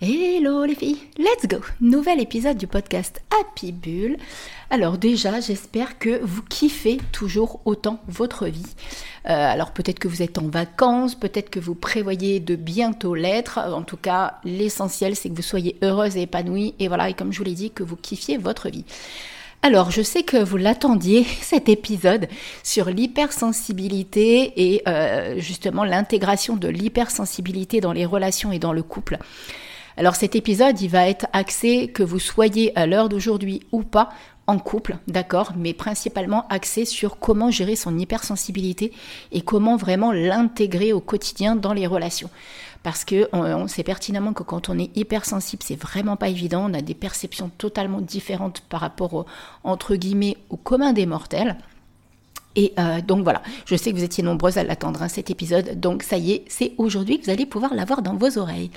Hello les filles, let's go Nouvel épisode du podcast Happy Bull. Alors déjà, j'espère que vous kiffez toujours autant votre vie. Euh, alors peut-être que vous êtes en vacances, peut-être que vous prévoyez de bientôt l'être. En tout cas, l'essentiel c'est que vous soyez heureuse et épanouie. Et voilà, et comme je vous l'ai dit, que vous kiffiez votre vie. Alors, je sais que vous l'attendiez, cet épisode sur l'hypersensibilité et euh, justement l'intégration de l'hypersensibilité dans les relations et dans le couple. Alors cet épisode, il va être axé que vous soyez à l'heure d'aujourd'hui ou pas en couple, d'accord, mais principalement axé sur comment gérer son hypersensibilité et comment vraiment l'intégrer au quotidien dans les relations. Parce que on, sait pertinemment que quand on est hypersensible, c'est vraiment pas évident. On a des perceptions totalement différentes par rapport entre guillemets au commun des mortels. Et euh, donc voilà, je sais que vous étiez nombreuses à l'attendre, hein, cet épisode. Donc ça y est, c'est aujourd'hui que vous allez pouvoir l'avoir dans vos oreilles.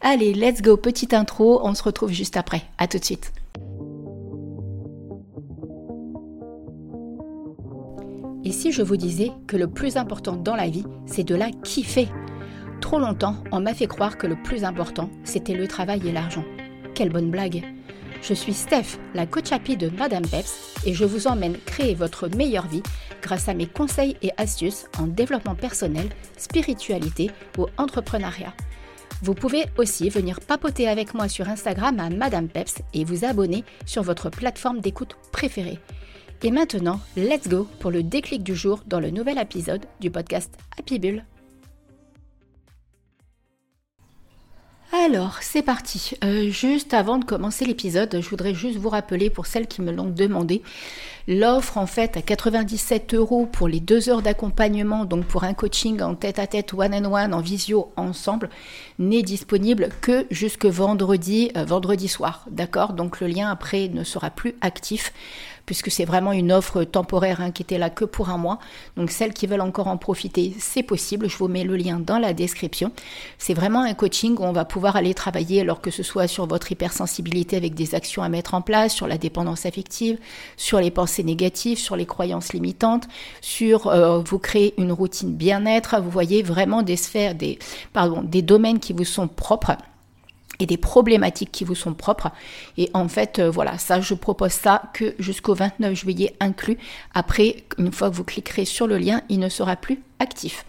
Allez, let's go, petite intro, on se retrouve juste après. À tout de suite. Et si je vous disais que le plus important dans la vie, c'est de la kiffer? Trop longtemps, on m'a fait croire que le plus important, c'était le travail et l'argent. Quelle bonne blague Je suis Steph, la coach happy de Madame Peps, et je vous emmène créer votre meilleure vie grâce à mes conseils et astuces en développement personnel, spiritualité ou entrepreneuriat. Vous pouvez aussi venir papoter avec moi sur Instagram à Madame Peps et vous abonner sur votre plateforme d'écoute préférée. Et maintenant, let's go pour le déclic du jour dans le nouvel épisode du podcast Happy Bull. Alors, c'est parti. Euh, juste avant de commencer l'épisode, je voudrais juste vous rappeler, pour celles qui me l'ont demandé, l'offre en fait à 97 euros pour les deux heures d'accompagnement, donc pour un coaching en tête à tête, one on one, en visio, ensemble, n'est disponible que jusque vendredi, euh, vendredi soir. D'accord? Donc le lien après ne sera plus actif puisque c'est vraiment une offre temporaire hein, qui était là que pour un mois. Donc celles qui veulent encore en profiter, c'est possible. Je vous mets le lien dans la description. C'est vraiment un coaching où on va pouvoir aller travailler, alors que ce soit sur votre hypersensibilité avec des actions à mettre en place, sur la dépendance affective, sur les pensées négatives, sur les croyances limitantes, sur euh, vous créer une routine bien-être. Vous voyez vraiment des sphères, des, pardon, des domaines qui vous sont propres et des problématiques qui vous sont propres. Et en fait, euh, voilà, ça, je propose ça que jusqu'au 29 juillet inclus. Après, une fois que vous cliquerez sur le lien, il ne sera plus actif.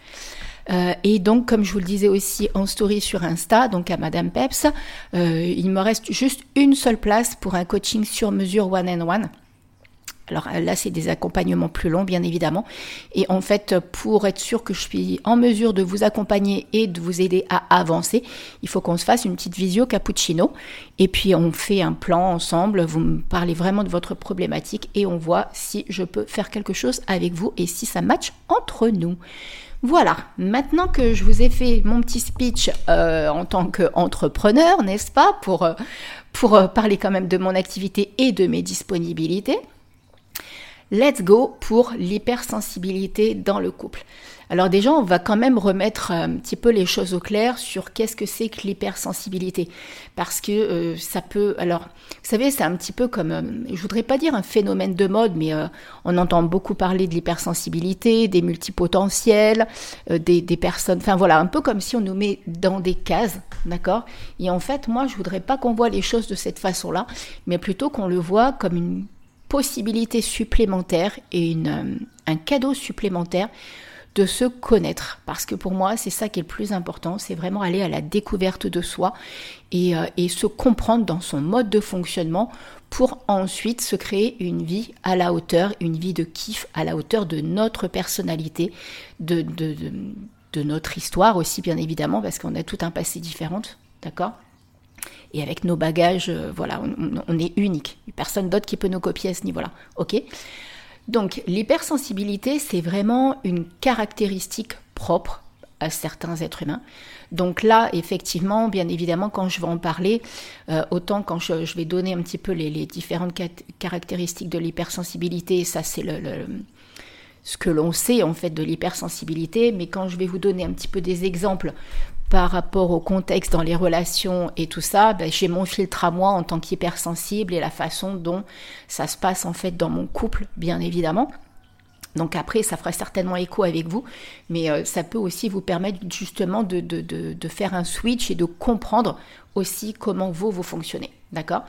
Euh, et donc, comme je vous le disais aussi en story sur Insta, donc à Madame Peps, euh, il me reste juste une seule place pour un coaching sur mesure one and one. Alors euh, là, c'est des accompagnements plus longs, bien évidemment. Et en fait, pour être sûr que je suis en mesure de vous accompagner et de vous aider à avancer, il faut qu'on se fasse une petite visio cappuccino. Et puis, on fait un plan ensemble. Vous me parlez vraiment de votre problématique et on voit si je peux faire quelque chose avec vous et si ça match entre nous. Voilà, maintenant que je vous ai fait mon petit speech euh, en tant qu'entrepreneur, n'est-ce pas, pour, euh, pour parler quand même de mon activité et de mes disponibilités, Let's go pour l'hypersensibilité dans le couple. Alors déjà, on va quand même remettre un petit peu les choses au clair sur qu'est-ce que c'est que l'hypersensibilité. Parce que euh, ça peut... Alors, vous savez, c'est un petit peu comme, euh, je voudrais pas dire un phénomène de mode, mais euh, on entend beaucoup parler de l'hypersensibilité, des multipotentiels, des, des, personnes... Enfin voilà, un peu comme si on nous met dans des cases, d'accord? Et en fait, moi, je voudrais pas qu'on voit les choses de cette façon-là, mais plutôt qu'on le voit comme une possibilité supplémentaire et une, euh, un cadeau supplémentaire de se connaître. Parce que pour moi, c'est ça qui est le plus important, c'est vraiment aller à la découverte de soi et, euh, et, se comprendre dans son mode de fonctionnement pour ensuite se créer une vie à la hauteur, une vie de kiff à la hauteur de notre personnalité, de, de, de, de notre histoire aussi, bien évidemment, parce qu'on a tout un passé différent, d'accord? Et avec nos bagages, euh, voilà, on, est unique. Personne d'autre qui peut nous copier à ce niveau-là. Ok Donc l'hypersensibilité, c'est vraiment une caractéristique propre à certains êtres humains. Donc là, effectivement, bien évidemment, quand je vais en parler, euh, autant quand je, vais donner un petit peu les, différentes caractéristiques de l'hypersensibilité, ça c'est ce que l'on sait en fait de l'hypersensibilité, mais quand je vais vous donner un petit peu des exemples par rapport au contexte dans les relations et tout ça, ben, j'ai mon filtre à moi en tant qu'hypersensible et la façon dont ça se passe en fait dans mon couple, bien évidemment. Donc après, ça fera certainement écho avec vous, mais euh, ça peut aussi vous permettre justement de, de, faire un switch et de comprendre aussi comment vous, vous fonctionnez. D'accord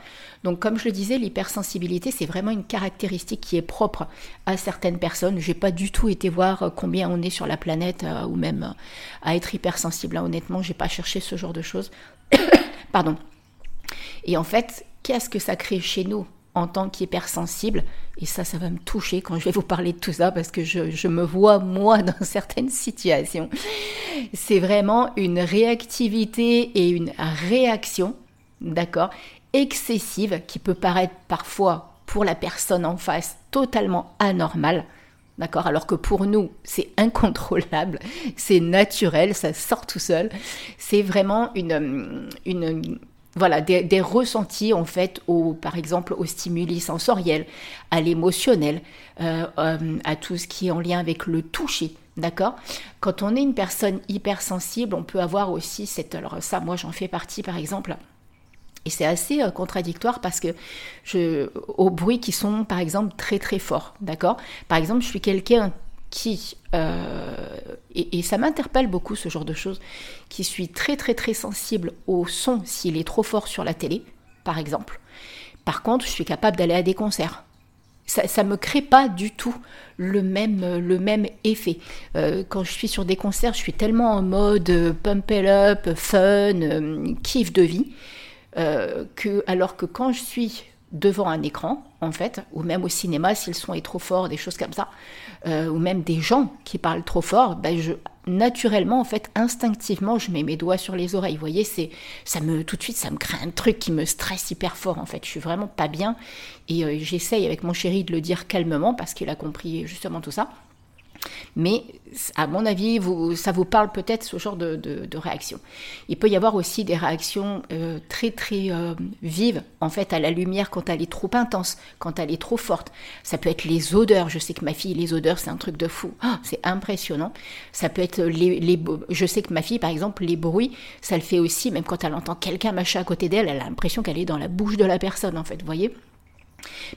Donc comme je le disais, l'hypersensibilité, c'est vraiment une caractéristique qui est propre à certaines personnes. Je n'ai pas du tout été voir euh, combien on est sur la planète euh, ou même à être hypersensible. Là, honnêtement, j'ai pas cherché ce genre de choses. Pardon. Et en fait, qu'est-ce que ça crée chez nous en tant qu'hypersensible? Et ça, ça va me toucher quand je vais vous parler de tout ça parce que je, me vois moi dans certaines situations. C'est vraiment une réactivité et une réaction, d'accord, excessive qui peut paraître parfois pour la personne en face totalement anormale. D'accord Alors que pour nous, c'est incontrôlable, c'est naturel, ça sort tout seul. C'est vraiment une, une, voilà, des, ressentis en fait, au, par exemple au stimuli sensoriel, à l'émotionnel, euh, euh, à tout ce qui est en lien avec le toucher. D'accord Quand on est une personne hypersensible, on peut avoir aussi cette... Alors ça, moi j'en fais partie par exemple. Et c'est assez euh, contradictoire parce que je, aux bruits qui sont par exemple très très forts, d'accord? Par exemple, je suis quelqu'un qui, euh, et, ça m'interpelle beaucoup ce genre de choses, qui suis très très très sensible au son s'il est trop fort sur la télé, par exemple. Par contre, je suis capable d'aller à des concerts. Ça ne me crée pas du tout le même, le même effet. Euh, quand je suis sur des concerts, je suis tellement en mode pump it up, fun, euh, kiff de vie, que alors que quand je suis devant un écran, en fait, ou même au cinéma, si le son est trop fort, des choses comme ça, euh, ou même des gens qui parlent trop fort, ben je, naturellement, en fait, instinctivement, je mets mes doigts sur les oreilles. Vous voyez, c'est, ça me, tout de suite, ça me crée un truc qui me stresse hyper fort, en fait. Je suis vraiment pas bien. Et euh, j'essaye avec mon chéri de le dire calmement parce qu'il a compris justement tout ça. Mais à mon avis, ça vous parle peut-être ce genre de, réaction. Il peut y avoir aussi des réactions euh, très très euh, vives en fait à la lumière quand elle est trop intense, quand elle est trop forte. Ça peut être les odeurs. Je sais que ma fille, les odeurs, c'est un truc de fou. Ah, c'est impressionnant. Ça peut être les, Je sais que ma fille, par exemple, les bruits, ça le fait aussi. Même quand elle entend quelqu'un machin à côté d'elle, elle a l'impression qu'elle est dans la bouche de la personne en fait. Vous voyez?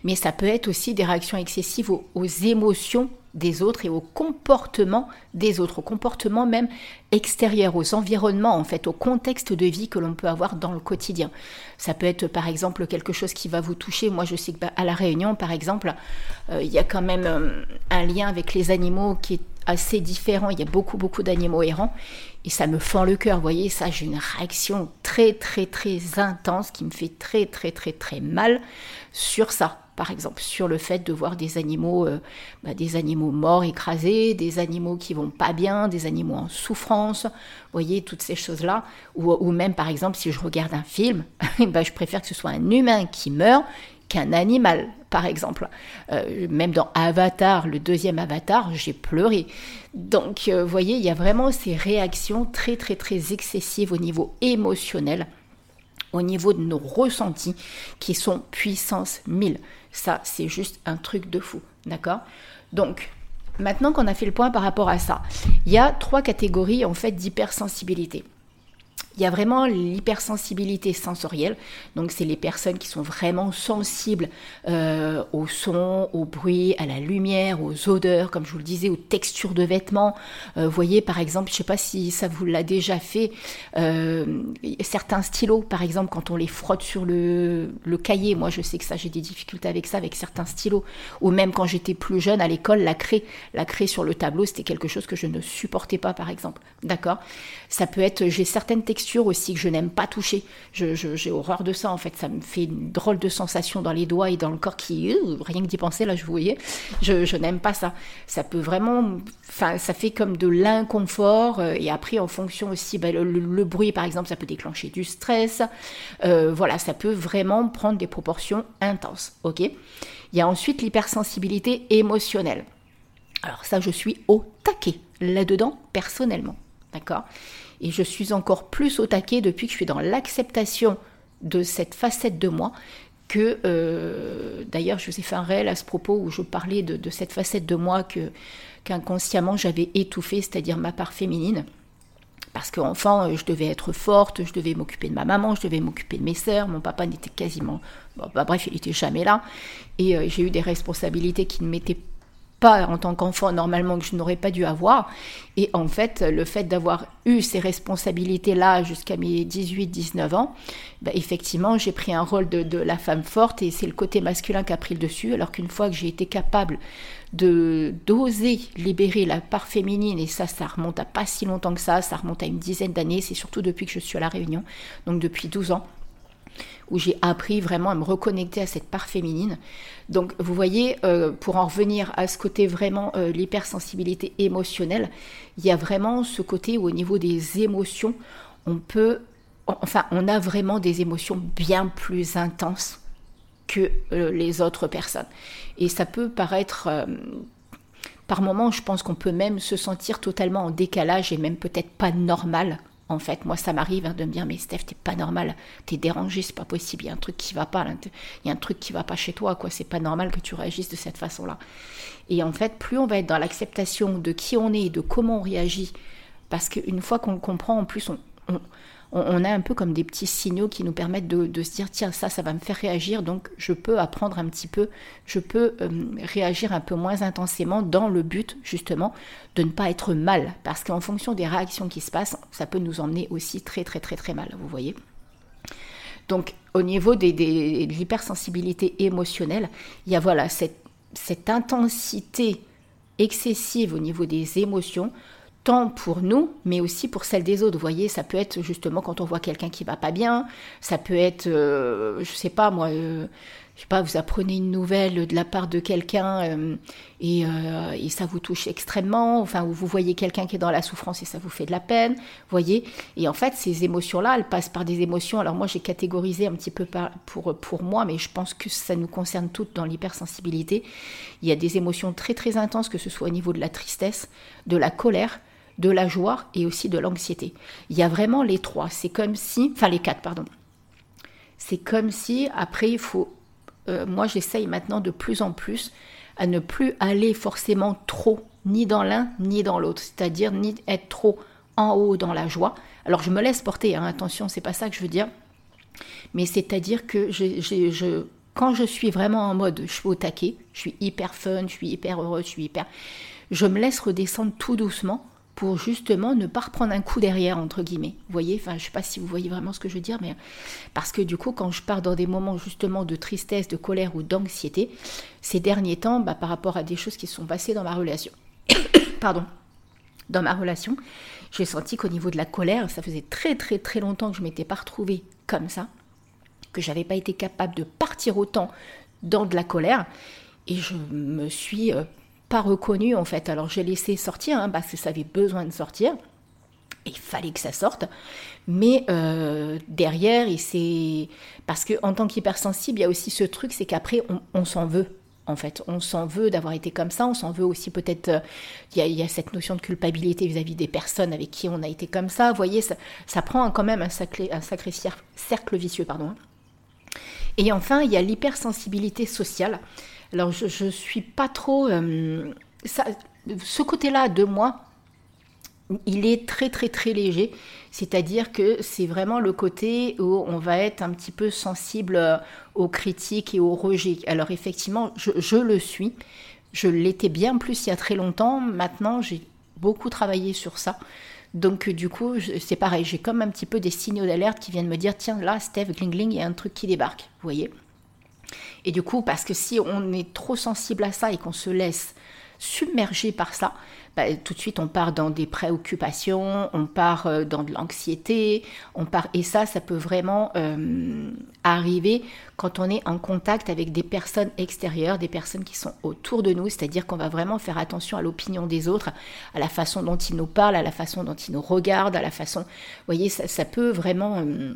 Mais ça peut être aussi des réactions excessives aux, émotions des autres et au comportement des autres, au comportement même extérieur, aux environnements, en fait, au contexte de vie que l'on peut avoir dans le quotidien. Ça peut être par exemple quelque chose qui va vous toucher. Moi, je sais que bah, la Réunion, par exemple, euh, il y a quand même euh, un lien avec les animaux qui est assez différent. Il y a beaucoup, beaucoup d'animaux errants et ça me fend le cœur. Vous voyez, ça, j'ai une réaction très, très, très intense qui me fait très, très, très, très mal sur ça. Par exemple, sur le fait de voir des animaux, euh, bah, des animaux morts écrasés, des animaux qui vont pas bien, des animaux en souffrance, voyez, toutes ces choses-là. Ou, même, par exemple, si je regarde un film, bah, je préfère que ce soit un humain qui meurt qu'un animal, par exemple. Euh, même dans Avatar, le deuxième Avatar, j'ai pleuré. Donc, euh, vous voyez, il y a vraiment ces réactions très, très, très excessives au niveau émotionnel au niveau de nos ressentis qui sont puissance 1000. Ça, c'est juste un truc de fou. D'accord? Donc, maintenant qu'on a fait le point par rapport à ça, il y a trois catégories en fait d'hypersensibilité. Il y a vraiment l'hypersensibilité sensorielle, donc c'est les personnes qui sont vraiment sensibles euh, au son, au bruit, à la lumière, aux odeurs, comme je vous le disais, aux textures de vêtements. Euh, vous voyez par exemple, je ne sais pas si ça vous l'a déjà fait, euh, certains stylos, par exemple, quand on les frotte sur le, le cahier, moi je sais que ça j'ai des difficultés avec ça, avec certains stylos, ou même quand j'étais plus jeune à l'école, la craie, la craie sur le tableau, c'était quelque chose que je ne supportais pas par exemple. D'accord? Ça peut être, j'ai certaines textures aussi que je n'aime pas toucher. j'ai horreur de ça en fait. Ça me fait une drôle de sensation dans les doigts et dans le corps qui, euh, rien que d'y penser là, je vous voyais, je, n'aime pas ça. Ça peut vraiment, enfin, ça fait comme de l'inconfort euh, et après en fonction aussi, bah, le, bruit par exemple, ça peut déclencher du stress. Euh, voilà, ça peut vraiment prendre des proportions intenses. Ok? Il y a ensuite l'hypersensibilité émotionnelle. Alors ça, je suis au taquet là-dedans personnellement. D'accord? Et je suis encore plus au taquet depuis que je suis dans l'acceptation de cette facette de moi que euh, d'ailleurs je vous ai fait un réel à ce propos où je parlais de, cette facette de moi que qu'inconsciemment j'avais étouffée, c'est-à-dire ma part féminine. Parce qu'enfant, euh, je devais être forte, je devais m'occuper de ma maman, je devais m'occuper de mes sœurs, mon papa n'était quasiment... bah, bref, il n'était jamais là. Et euh, j'ai eu des responsabilités qui ne m'étaient en tant qu'enfant normalement que je n'aurais pas dû avoir. Et en fait, le fait d'avoir eu ces responsabilités-là jusqu'à mes 18-19 ans, bah, effectivement, j'ai pris un rôle de, de, la femme forte et c'est le côté masculin qui a pris le dessus. Alors qu'une fois que j'ai été capable de d'oser libérer la part féminine, et ça, ça remonte à pas si longtemps que ça, ça remonte à une dizaine d'années, c'est surtout depuis que je suis à La Réunion, donc depuis 12 ans où j'ai appris vraiment à me reconnecter à cette part féminine. Donc vous voyez, euh, pour en revenir à ce côté vraiment euh, l'hypersensibilité émotionnelle, il y a vraiment ce côté où au niveau des émotions, on peut, enfin on a vraiment des émotions bien plus intenses que euh, les autres personnes. Et ça peut paraître... par moments, je pense qu'on peut même se sentir totalement en décalage et même peut-être pas normal en fait, moi, ça m'arrive hein, de me dire, mais Steph, t'es pas normal, t'es dérangé, c'est pas possible, il y a un truc qui va pas, il y a un truc qui va pas chez toi, quoi. C'est pas normal que tu réagisses de cette façon-là. Et en fait, plus on va être dans l'acceptation de qui on est et de comment on réagit, parce qu'une fois qu'on le comprend, en plus, on, on, a un peu comme des petits signaux qui nous permettent de, se dire tiens ça ça va me faire réagir donc je peux apprendre un petit peu je peux euh, réagir un peu moins intensément dans le but justement de ne pas être mal. Parce qu'en fonction des réactions qui se passent ça peut nous emmener aussi très très très très mal vous voyez. Donc au niveau des, de l'hypersensibilité émotionnelle il y a voilà cette, cette intensité excessive au niveau des émotions tant pour nous, mais aussi pour celles des autres. Vous voyez, ça peut être justement quand on voit quelqu'un qui va pas bien, ça peut être, euh, je sais pas moi, euh, je sais pas, vous apprenez une nouvelle de la part de quelqu'un euh, et, et, ça vous touche extrêmement, enfin, ou vous voyez quelqu'un qui est dans la souffrance et ça vous fait de la peine, vous voyez. Et en fait, ces émotions-là, elles passent par des émotions. Alors moi, j'ai catégorisé un petit peu pour, pour moi, mais je pense que ça nous concerne toutes dans l'hypersensibilité. Il y a des émotions très très intenses, que ce soit au niveau de la tristesse, de la colère, de la joie et aussi de l'anxiété. Il y a vraiment les trois. C'est comme si, enfin les quatre, pardon. C'est comme si, après, il faut, euh, moi j'essaye maintenant de plus en plus à ne plus aller forcément trop, ni dans l'un, ni dans l'autre. C'est-à-dire, ni être trop en haut dans la joie. Alors je me laisse porter, hein, attention, c'est pas ça que je veux dire. Mais c'est-à-dire que quand je suis vraiment en mode je suis au taquet, je suis hyper fun, je suis hyper heureux, je suis hyper. Je me laisse redescendre tout doucement pour justement ne pas reprendre un coup derrière, entre guillemets. Vous voyez, enfin, je ne sais pas si vous voyez vraiment ce que je veux dire, mais parce que du coup, quand je pars dans des moments justement de tristesse, de colère ou d'anxiété, ces derniers temps, bah, par rapport à des choses qui se sont passées dans ma relation, pardon, dans ma relation, j'ai senti qu'au niveau de la colère, ça faisait très très très longtemps que je m'étais pas retrouvée comme ça, que j'avais pas été capable de partir autant dans de la colère, et je me suis euh, reconnu en fait. Alors j'ai laissé sortir hein, parce que ça avait besoin de sortir. Il fallait que ça sorte. Mais euh, derrière, c'est parce que en tant qu'hypersensible, il y a aussi ce truc, c'est qu'après on, s'en veut. En fait, on s'en veut d'avoir été comme ça, on s'en veut aussi peut-être, euh, il y, a cette notion de culpabilité vis-à-vis des personnes avec qui on a été comme ça. Voyez, ça, ça prend quand même un sacré, un sacré cercle vicieux. pardon. Hein. Et enfin, il y a l'hypersensibilité sociale. Alors, je ne suis pas trop... Euh, ce côté-là de moi, il est très très très léger. C'est-à-dire que c'est vraiment le côté où on va être un petit peu sensible euh, aux critiques et aux rejets. Alors effectivement, je, je le suis. Je l'étais bien plus il y a très longtemps. Maintenant, j'ai beaucoup travaillé sur ça. Donc du coup, c'est pareil, j'ai comme un petit peu des signaux d'alerte qui viennent me dire, tiens, là, Steve, gling, il y a un truc qui débarque, vous voyez? Et du coup, parce que si on est trop sensible à ça et qu'on se laisse submerger par ça, bah, tout de suite on part dans des préoccupations, on part euh, dans de l'anxiété, on part et ça, ça peut vraiment euh, arriver quand on est en contact avec des personnes extérieures, des personnes qui sont autour de nous, c'est-à-dire qu'on va vraiment faire attention à l'opinion des autres, à la façon dont ils nous parlent, à la façon dont ils nous regardent, à la façon, vous voyez, ça, peut vraiment euh,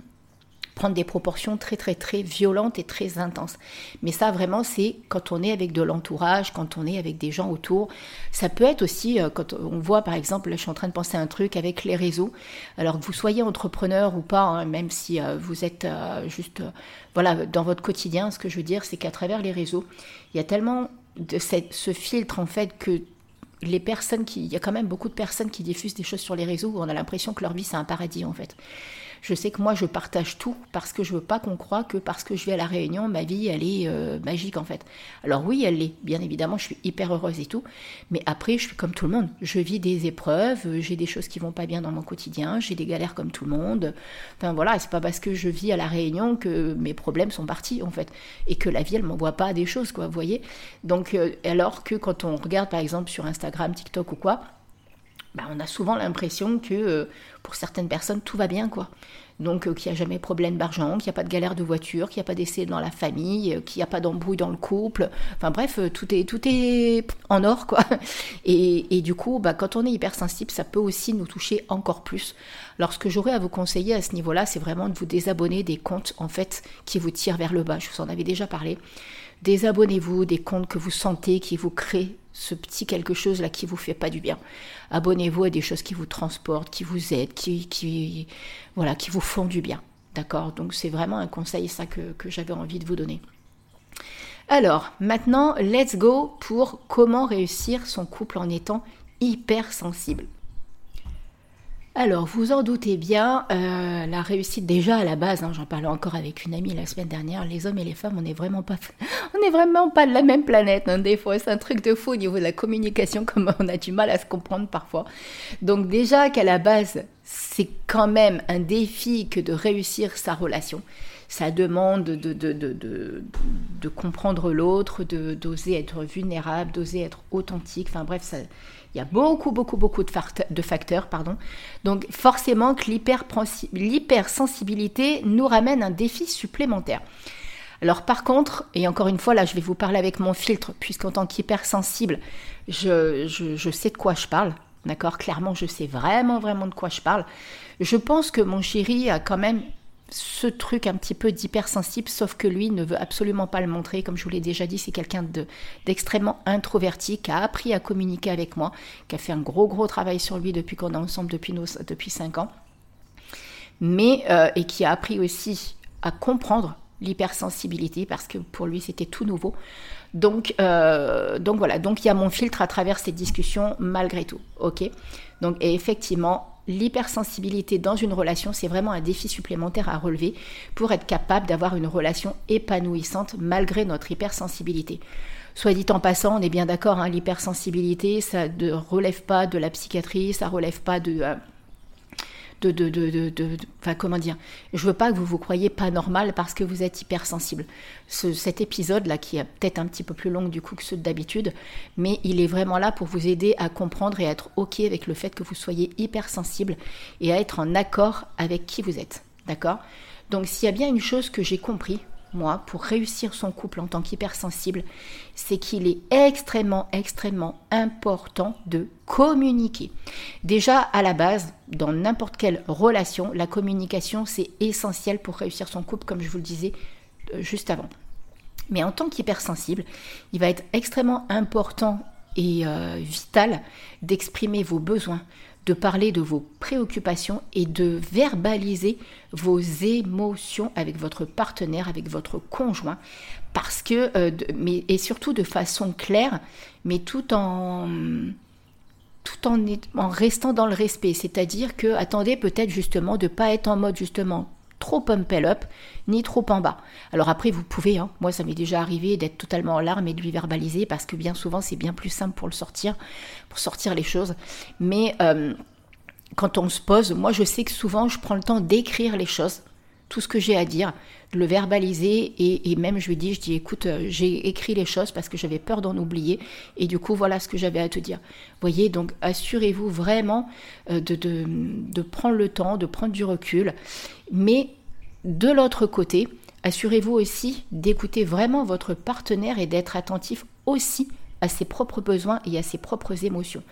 prendre des proportions très très très violentes et très intenses. Mais ça vraiment c'est quand on est avec de l'entourage, quand on est avec des gens autour. Ça peut être aussi euh, quand on voit par exemple, là, je suis en train de penser à un truc avec les réseaux. Alors que vous soyez entrepreneur ou pas, hein, même si euh, vous êtes euh, juste voilà dans votre quotidien, ce que je veux dire c'est qu'à travers les réseaux, il y a tellement de cette, ce filtre en fait que les personnes qui, il y a quand même beaucoup de personnes qui diffusent des choses sur les réseaux où on a l'impression que leur vie c'est un paradis en fait. Je sais que moi, je partage tout parce que je veux pas qu'on croie que parce que je vais à la Réunion, ma vie, elle est euh, magique en fait. Alors oui, elle l'est. Bien évidemment, je suis hyper heureuse et tout. Mais après, je suis comme tout le monde. Je vis des épreuves, j'ai des choses qui vont pas bien dans mon quotidien, j'ai des galères comme tout le monde. Enfin voilà, c'est pas parce que je vis à la Réunion que mes problèmes sont partis en fait et que la vie, elle m'envoie pas des choses quoi. Vous voyez. Donc euh, alors que quand on regarde par exemple sur Instagram, TikTok ou quoi bah, on a souvent l'impression que euh, pour certaines personnes, tout va bien, quoi. Donc, euh, qu'il n'y a jamais problème d'argent, qu'il n'y a pas de galère de voiture, qu'il n'y a pas d'essai dans la famille, euh, qu'il n'y a pas d'embrouille dans le couple. Enfin, bref, tout est, tout est en or. Et, du coup, bah, quand on est hypersensible, ça peut aussi nous toucher encore plus. Alors, ce que j'aurais à vous conseiller à ce niveau-là, c'est vraiment de vous désabonner des comptes, en fait, qui vous tirent vers le bas. Je vous en avais déjà parlé. Désabonnez-vous des comptes que vous sentez, qui vous créent ce petit quelque chose là qui vous fait pas du bien. Abonnez-vous à des choses qui vous transportent, qui vous aident, qui, voilà, qui vous font du bien. D'accord? Donc c'est vraiment un conseil ça que, que j'avais envie de vous donner. Alors, maintenant, let's go pour comment réussir son couple en étant hypersensible. Alors, vous en doutez bien, euh, la réussite déjà à la base, hein, j'en parlais encore avec une amie la semaine dernière, les hommes et les femmes, on n'est vraiment pas, de la même planète. Hein, des fois, c'est un truc de fou au niveau de la communication, comme on a du mal à se comprendre parfois. Donc déjà qu'à la base, c'est quand même un défi que de réussir sa relation. Ça demande de, de, de, comprendre l'autre, d'oser être vulnérable, d'oser être authentique. Enfin bref, il y a beaucoup, beaucoup, beaucoup de, facteurs. Pardon. Donc forcément que l'hypersensibilité nous ramène un défi supplémentaire. Alors par contre, et encore une fois, là je vais vous parler avec mon filtre, puisqu'en tant qu'hypersensible, je, je sais de quoi je parle. D'accord? Clairement, je sais vraiment, vraiment de quoi je parle. Je pense que mon chéri a quand même ce truc un petit peu d'hypersensible, sauf que lui ne veut absolument pas le montrer. Comme je vous l'ai déjà dit, c'est quelqu'un d'extrêmement introverti, qui a appris à communiquer avec moi, qui a fait un gros gros travail sur lui depuis qu'on est ensemble depuis, nos, depuis 5 ans, mais euh, et qui a appris aussi à comprendre l'hypersensibilité parce que pour lui c'était tout nouveau. Donc, euh, donc voilà, donc il y a mon filtre à travers cette discussion malgré tout, ok? Donc et effectivement, l'hypersensibilité dans une relation, c'est vraiment un défi supplémentaire à relever pour être capable d'avoir une relation épanouissante malgré notre hypersensibilité. Soit dit en passant, on est bien d'accord, hein, l'hypersensibilité, ça ne relève pas de la psychiatrie, ça relève pas de... Euh, de, de, de, de, enfin comment dire, je veux pas que vous vous croyez pas normal parce que vous êtes hypersensible. Ce, cet épisode là qui est peut-être un petit peu plus long du coup que ceux d'habitude, mais il est vraiment là pour vous aider à comprendre et à être ok avec le fait que vous soyez hypersensible et à être en accord avec qui vous êtes, d'accord? Donc s'il y a bien une chose que j'ai compris moi, pour réussir son couple en tant qu'hypersensible, c'est qu'il est extrêmement, extrêmement important de communiquer. Déjà, à la base, dans n'importe quelle relation, la communication, c'est essentiel pour réussir son couple, comme je vous le disais euh, juste avant. Mais en tant qu'hypersensible, il va être extrêmement important et euh, vital d'exprimer vos besoins, de parler de vos préoccupations et de verbaliser vos émotions avec votre partenaire, avec votre conjoint, parce que, euh, mais, et surtout de façon claire, mais tout en tout en, en restant dans le respect, c'est-à-dire que attendez peut-être justement de pas être en mode justement trop pumpel up, ni trop en bas. Alors après, vous pouvez, hein, moi ça m'est déjà arrivé d'être totalement en larmes et de lui verbaliser, parce que bien souvent c'est bien plus simple pour le sortir, pour sortir les choses. Mais euh, quand on se pose, moi je sais que souvent je prends le temps d'écrire les choses, tout ce que j'ai à dire, de le verbaliser et, même je lui dis, je dis écoute, euh, j'ai écrit les choses parce que j'avais peur d'en oublier et du coup voilà ce que j'avais à te dire. Voyez, donc assurez-vous vraiment euh, de, de, de prendre le temps, de prendre du recul, mais de l'autre côté, assurez-vous aussi d'écouter vraiment votre partenaire et d'être attentif aussi à ses propres besoins et à ses propres émotions.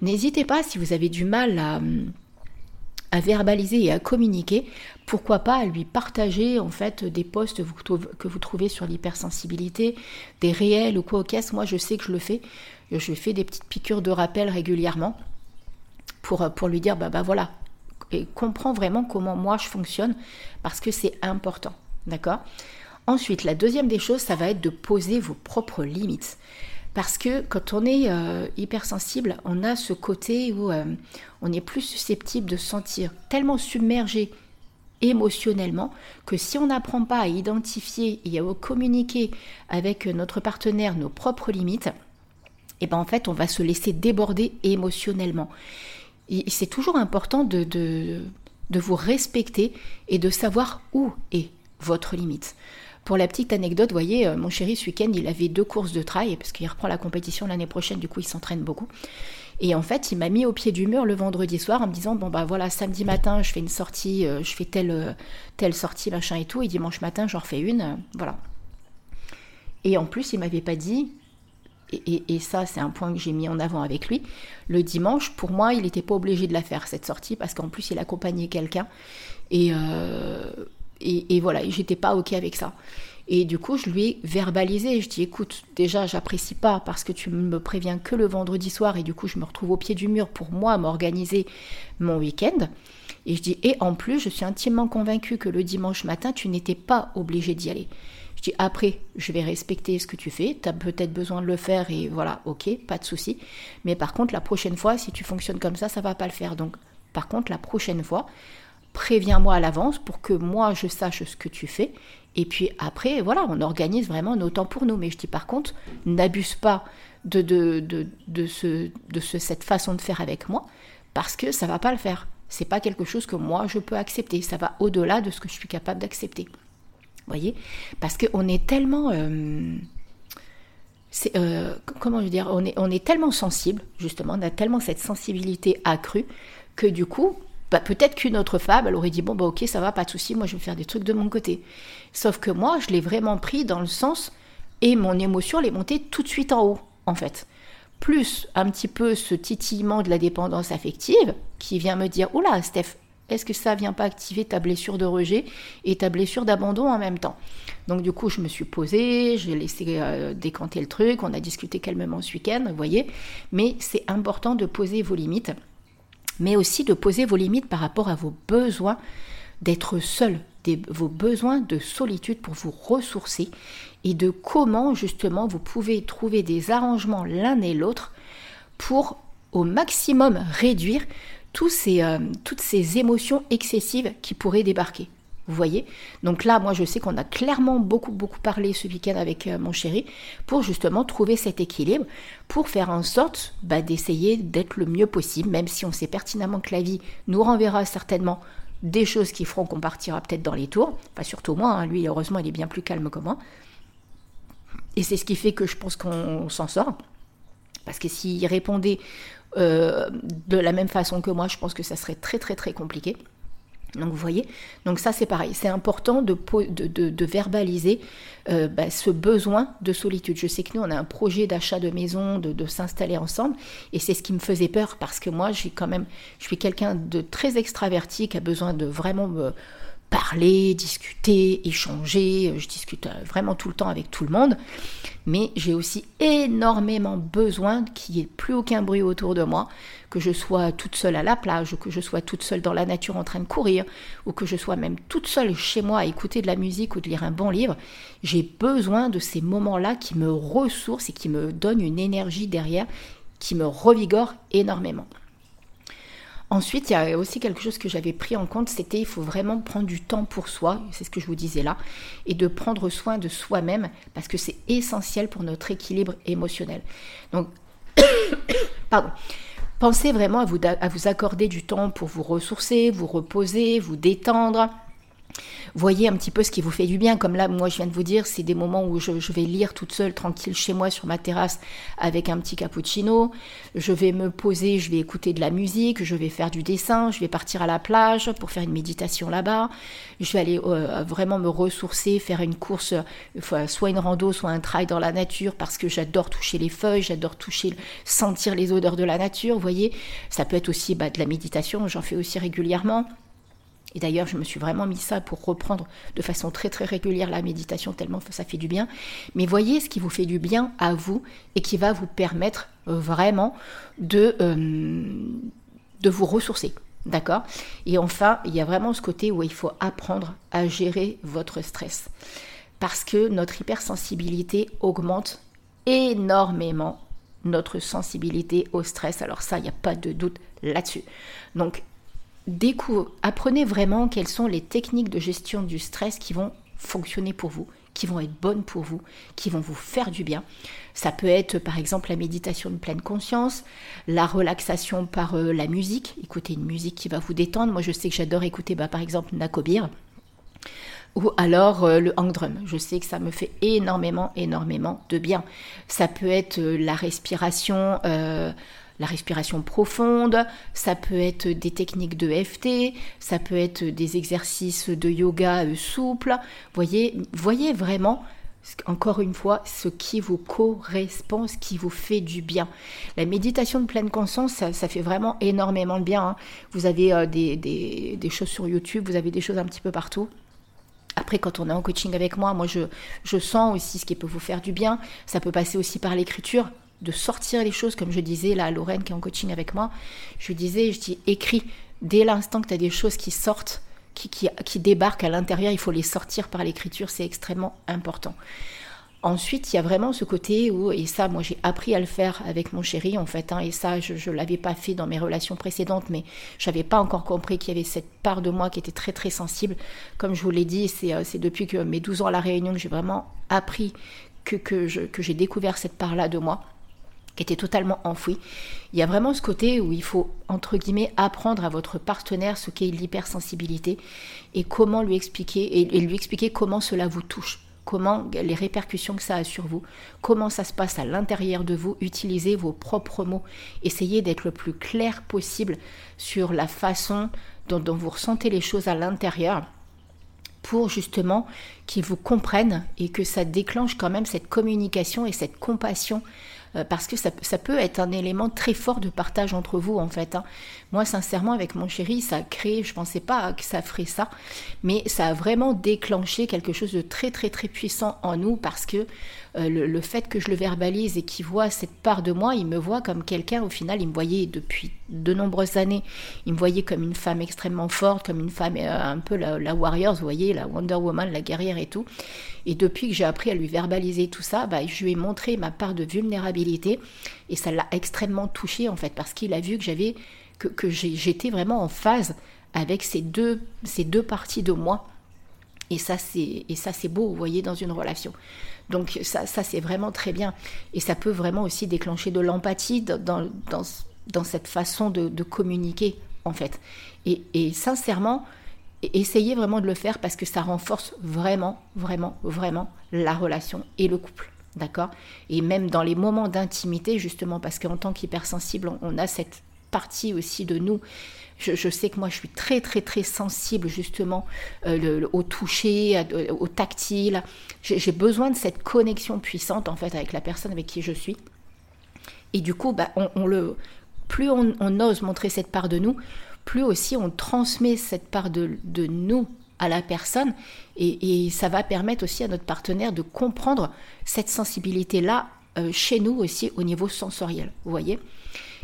N'hésitez pas si vous avez du mal à, à verbaliser et à communiquer, pourquoi pas à lui partager en fait des posts que vous trouvez sur l'hypersensibilité, des réels ou quoi au. Moi je sais que je le fais, je fais des petites piqûres de rappel régulièrement pour, pour lui dire bah, bah voilà, et comprends vraiment comment moi je fonctionne parce que c'est important. D'accord? Ensuite, la deuxième des choses, ça va être de poser vos propres limites. Parce que quand on est euh, hypersensible, on a ce côté où euh, on est plus susceptible de se sentir tellement submergé émotionnellement que si on n'apprend pas à identifier et à communiquer avec notre partenaire nos propres limites, eh ben en fait on va se laisser déborder émotionnellement. C'est toujours important de vous respecter et de savoir où est votre limite. Pour la petite anecdote, vous voyez, euh, mon chéri, ce week-end, il avait deux courses de trail, parce qu'il reprend la compétition l'année prochaine, du coup, il s'entraîne beaucoup. Et en fait, il m'a mis au pied du mur le vendredi soir en me disant, bon, bah voilà, samedi matin, je fais une sortie, euh, je fais telle, euh, telle sortie, machin et tout, et dimanche matin, j'en refais une, voilà. Et en plus, il m'avait pas dit, et, ça, c'est un point que j'ai mis en avant avec lui. Le dimanche, pour moi, il n'était pas obligé de la faire, cette sortie, parce qu'en plus, il accompagnait quelqu'un. Et, et, voilà, j'étais pas OK avec ça. Et du coup, je lui ai verbalisé. Je dis, écoute, déjà, j'apprécie pas parce que tu me préviens que le vendredi soir et du coup, je me retrouve au pied du mur pour moi m'organiser mon week-end. Et je dis, et en plus, je suis intimement convaincue que le dimanche matin, tu n'étais pas obligé d'y aller. Je dis, après, je vais respecter ce que tu fais. Tu as peut-être besoin de le faire et voilà, ok, pas de souci. Mais par contre, la prochaine fois, si tu fonctionnes comme ça, ça va pas le faire. Donc, par contre, la prochaine fois, préviens-moi à l'avance pour que moi je sache ce que tu fais. Et puis après, voilà, on organise vraiment nos temps pour nous. Mais je dis par contre, n'abuse pas de, de, de, de, ce, de ce, cette façon de faire avec moi, parce que ça va pas le faire. C'est pas quelque chose que moi je peux accepter. Ça va au-delà de ce que je suis capable d'accepter. voyez? Parce qu'on est tellement. Euh, euh, comment je veux dire? On est, on est tellement sensible, justement, on a tellement cette sensibilité accrue que du coup, bah, peut-être qu'une autre femme, elle aurait dit bon bah ok ça va, pas de souci, moi je vais faire des trucs de mon côté. Sauf que moi, je l'ai vraiment pris dans le sens et mon émotion elle est montée tout de suite en haut en fait. Plus un petit peu ce titillement de la dépendance affective qui vient me dire oula Steph, est-ce que ça vient pas activer ta blessure de rejet et ta blessure d'abandon en même temps? Donc du coup, je me suis posée, j'ai laissé euh, décanter le truc, on a discuté calmement ce week-end, vous voyez. Mais c'est important de poser vos limites mais aussi de poser vos limites par rapport à vos besoins d'être seul, vos besoins de solitude pour vous ressourcer et de comment justement vous pouvez trouver des arrangements l'un et l'autre pour au maximum réduire euh, toutes ces émotions excessives qui pourraient débarquer. Vous voyez Donc là, moi, je sais qu'on a clairement beaucoup, beaucoup parlé ce week-end avec euh, mon chéri pour justement trouver cet équilibre, pour faire en sorte bah, d'essayer d'être le mieux possible, même si on sait pertinemment que la vie nous renverra certainement des choses qui feront qu'on partira peut-être dans les tours. Enfin, surtout moi, hein. lui, heureusement, il est bien plus calme que moi. Et c'est ce qui fait que je pense qu'on s'en sort. Parce que s'il répondait euh, de la même façon que moi, je pense que ça serait très, très, très compliqué. Donc vous voyez, donc ça c'est pareil, c'est important de, de, verbaliser euh, bah, ce besoin de solitude. Je sais que nous on a un projet d'achat de maison, de, s'installer ensemble, et c'est ce qui me faisait peur parce que moi j'ai quand même, je suis quelqu'un de très extraverti qui a besoin de vraiment me parler, discuter, échanger. Je discute euh, vraiment tout le temps avec tout le monde. Mais j'ai aussi énormément besoin qu'il n'y ait plus aucun bruit autour de moi, que je sois toute seule à la plage, ou que je sois toute seule dans la nature en train de courir, ou que je sois même toute seule chez moi à écouter de la musique ou de lire un bon livre. J'ai besoin de ces moments-là qui me ressourcent et qui me donnent une énergie derrière, qui me revigore énormément. Ensuite, il y a aussi quelque chose que j'avais pris en compte, c'était il faut vraiment prendre du temps pour soi, c'est ce que je vous disais là, et de prendre soin de soi-même parce que c'est essentiel pour notre équilibre émotionnel. Donc, pardon. Pensez vraiment à vous, à vous accorder du temps pour vous ressourcer, vous reposer, vous détendre, voyez un petit peu ce qui vous fait du bien. Comme là, moi, je viens de vous dire, c'est des moments où je, vais lire toute seule, tranquille, chez moi, sur ma terrasse, avec un petit cappuccino. Je vais me poser, je vais écouter de la musique, je vais faire du dessin, je vais partir à la plage pour faire une méditation là-bas. Je vais aller euh, vraiment me ressourcer, faire une course, euh, soit une rando, soit un trail dans la nature, parce que j'adore toucher les feuilles, j'adore toucher, sentir les odeurs de la nature. Vous voyez, ça peut être aussi bah, de la méditation, j'en fais aussi régulièrement. Et d'ailleurs, je me suis vraiment mis ça pour reprendre de façon très très régulière la méditation, tellement ça fait du bien. Mais voyez ce qui vous fait du bien à vous et qui va vous permettre vraiment de, euh, de vous ressourcer. D'accord? Et enfin, il y a vraiment ce côté où il faut apprendre à gérer votre stress. Parce que notre hypersensibilité augmente énormément notre sensibilité au stress. Alors ça, il n'y a pas de doute là-dessus. Donc apprenez vraiment quelles sont les techniques de gestion du stress qui vont fonctionner pour vous, qui vont être bonnes pour vous, qui vont vous faire du bien. Ça peut être par exemple la méditation de pleine conscience, la relaxation par euh, la musique, écouter une musique qui va vous détendre. Moi je sais que j'adore écouter bah, par exemple Nakobir ou alors euh, le hang drum. Je sais que ça me fait énormément, énormément de bien. Ça peut être euh, la respiration la respiration profonde, ça peut être des techniques de FT, ça peut être des exercices de yoga euh, souples. Voyez, voyez vraiment encore une fois, ce qui vous correspond, ce qui vous fait du bien. La méditation de pleine conscience, ça, fait vraiment énormément de bien. Hein. Vous avez euh, des, choses sur YouTube, vous avez des choses un petit peu partout. Après, quand on est en coaching avec moi, moi, je, je sens aussi ce qui peut vous faire du bien. Ça peut passer aussi par l'écriture de sortir les choses, comme je disais là à Lorraine qui est en coaching avec moi, je disais, je dis écris, dès l'instant que tu as des choses qui sortent, qui, qui, débarquent à l'intérieur, il faut les sortir par l'écriture, c'est extrêmement important. Ensuite, il y a vraiment ce côté où, et ça, moi j'ai appris à le faire avec mon chéri en fait, hein, et ça, je ne l'avais pas fait dans mes relations précédentes, mais je n'avais pas encore compris qu'il y avait cette part de moi qui était très très sensible. Comme je vous l'ai dit, c'est euh, depuis que mes 12 ans à La Réunion que j'ai vraiment appris que, que j'ai découvert cette part-là de moi qui était totalement enfoui. Il y a vraiment ce côté où il faut, entre guillemets, apprendre à votre partenaire ce qu'est l'hypersensibilité et comment lui expliquer, et, lui expliquer comment cela vous touche, comment les répercussions que ça a sur vous, comment ça se passe à l'intérieur de vous, utilisez vos propres mots, essayez d'être le plus clair possible sur la façon dont, vous ressentez les choses à l'intérieur pour justement qu'ils vous comprennent et que ça déclenche quand même cette communication et cette compassion parce que ça, peut être un élément très fort de partage entre vous en fait. Hein. Moi sincèrement avec mon chéri ça a créé, je pensais pas que ça ferait ça, mais ça a vraiment déclenché quelque chose de très très très puissant en nous parce que euh, le, fait que je le verbalise et qu'il voit cette part de moi, il me voit comme quelqu'un, au final, il me voyait depuis de nombreuses années, il me voyait comme une femme extrêmement forte, comme une femme euh, un peu la, warrior, vous voyez, la Wonder Woman, la guerrière et tout. Et depuis que j'ai appris à lui verbaliser tout ça, bah, je lui ai montré ma part de vulnérabilité et ça l'a extrêmement touché en fait parce qu'il a vu que j'avais que j'étais vraiment en phase avec ces deux, ces deux parties de moi. Et ça, c'est, et ça, c'est beau, vous voyez, dans une relation. Donc ça, ça c'est vraiment très bien. Et ça peut vraiment aussi déclencher de l'empathie dans, dans, dans, cette façon de, communiquer, en fait. Et, et, sincèrement, essayez vraiment de le faire parce que ça renforce vraiment, vraiment, vraiment la relation et le couple. D'accord? Et même dans les moments d'intimité, justement, parce qu'en tant qu'hypersensible, on a cette partie aussi de nous je, sais que moi, je suis très, très, très sensible justement euh, au toucher, au tactile. J'ai besoin de cette connexion puissante en fait avec la personne avec qui je suis. Et du coup, bah, plus on, ose montrer cette part de nous, plus aussi on transmet cette part de, nous à la personne et, ça va permettre aussi à notre partenaire de comprendre cette sensibilité-là euh, chez nous aussi au niveau sensoriel. Vous voyez?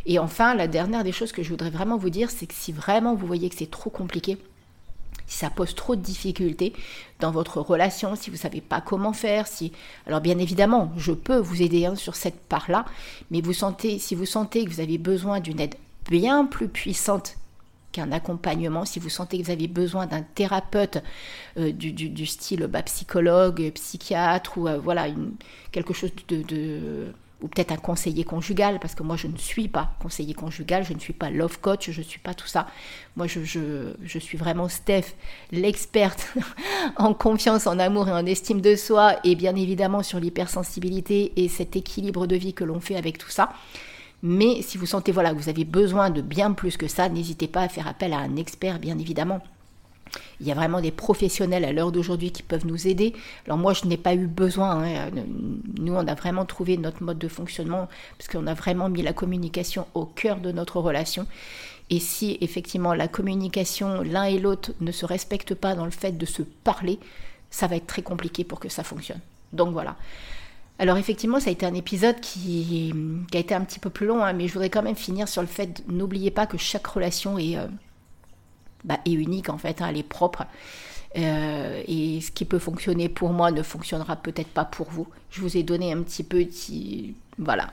Et enfin, la dernière des choses que je voudrais vraiment vous dire, c'est que si vraiment vous voyez que c'est trop compliqué, si ça pose trop de difficultés dans votre relation, si vous ne savez pas comment faire, si alors bien évidemment, je peux vous aider hein, sur cette part-là, mais vous sentez, si vous sentez que vous avez besoin d'une aide bien plus puissante qu'un accompagnement, si vous sentez que vous avez besoin d'un thérapeute euh, du, style bah, psychologue, psychiatre ou euh, voilà quelque chose de ou peut-être un conseiller conjugal, parce que moi je ne suis pas conseiller conjugal, je ne suis pas love coach, je ne suis pas tout ça. Moi je, suis vraiment Steph, l'experte en confiance, en amour et en estime de soi, et bien évidemment sur l'hypersensibilité et cet équilibre de vie que l'on fait avec tout ça. Mais si vous sentez voilà, que vous avez besoin de bien plus que ça, n'hésitez pas à faire appel à un expert, bien évidemment. Il y a vraiment des professionnels à l'heure d'aujourd'hui qui peuvent nous aider. Alors moi, je n'ai pas eu besoin. Hein. Nous, on a vraiment trouvé notre mode de fonctionnement parce qu'on a vraiment mis la communication au cœur de notre relation. Et si effectivement la communication, l'un et l'autre, ne se respectent pas dans le fait de se parler, ça va être très compliqué pour que ça fonctionne. Donc voilà. Alors effectivement, ça a été un épisode qui, a été un petit peu plus long, hein, mais je voudrais quand même finir sur le fait, n'oubliez pas que chaque relation est... Euh, bah, est unique en fait, hein, elle est propre. Euh, et ce qui peut fonctionner pour moi ne fonctionnera peut-être pas pour vous. Je vous ai donné un petit peu, voilà,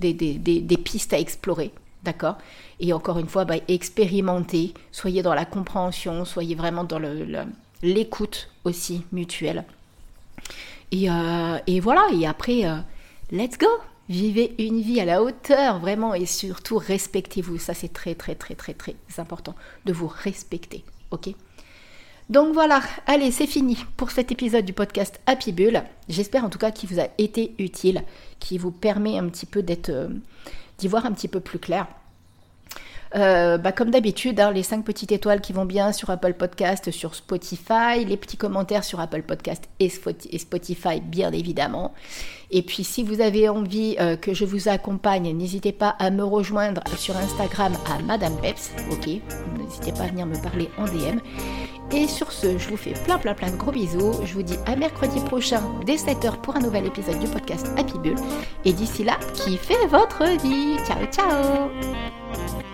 des, des, des, pistes à explorer. D'accord? Et encore une fois, bah, expérimentez, soyez dans la compréhension, soyez vraiment dans l'écoute aussi mutuelle. Et, euh, voilà, et après, euh, let's go Vivez une vie à la hauteur, vraiment, et surtout respectez-vous. Ça, c'est très, très, très, très, très important de vous respecter. Ok? Donc voilà, allez, c'est fini pour cet épisode du podcast Happy Bull. J'espère en tout cas qu'il vous a été utile, qu'il vous permet un petit peu d'être, euh, d'y voir un petit peu plus clair. Euh, bah, comme d'habitude, hein, les 5 petites étoiles qui vont bien sur Apple Podcast, sur Spotify, les petits commentaires sur Apple Podcast et Spotify, bien évidemment. Et puis, si vous avez envie euh, que je vous accompagne, n'hésitez pas à me rejoindre sur Instagram à Madame Peps, ok N'hésitez pas à venir me parler en DM. Et sur ce, je vous fais plein plein plein de gros bisous. Je vous dis à mercredi prochain dès 7h pour un nouvel épisode du podcast Happy Bull. Et d'ici là, kiffez votre vie. Ciao ciao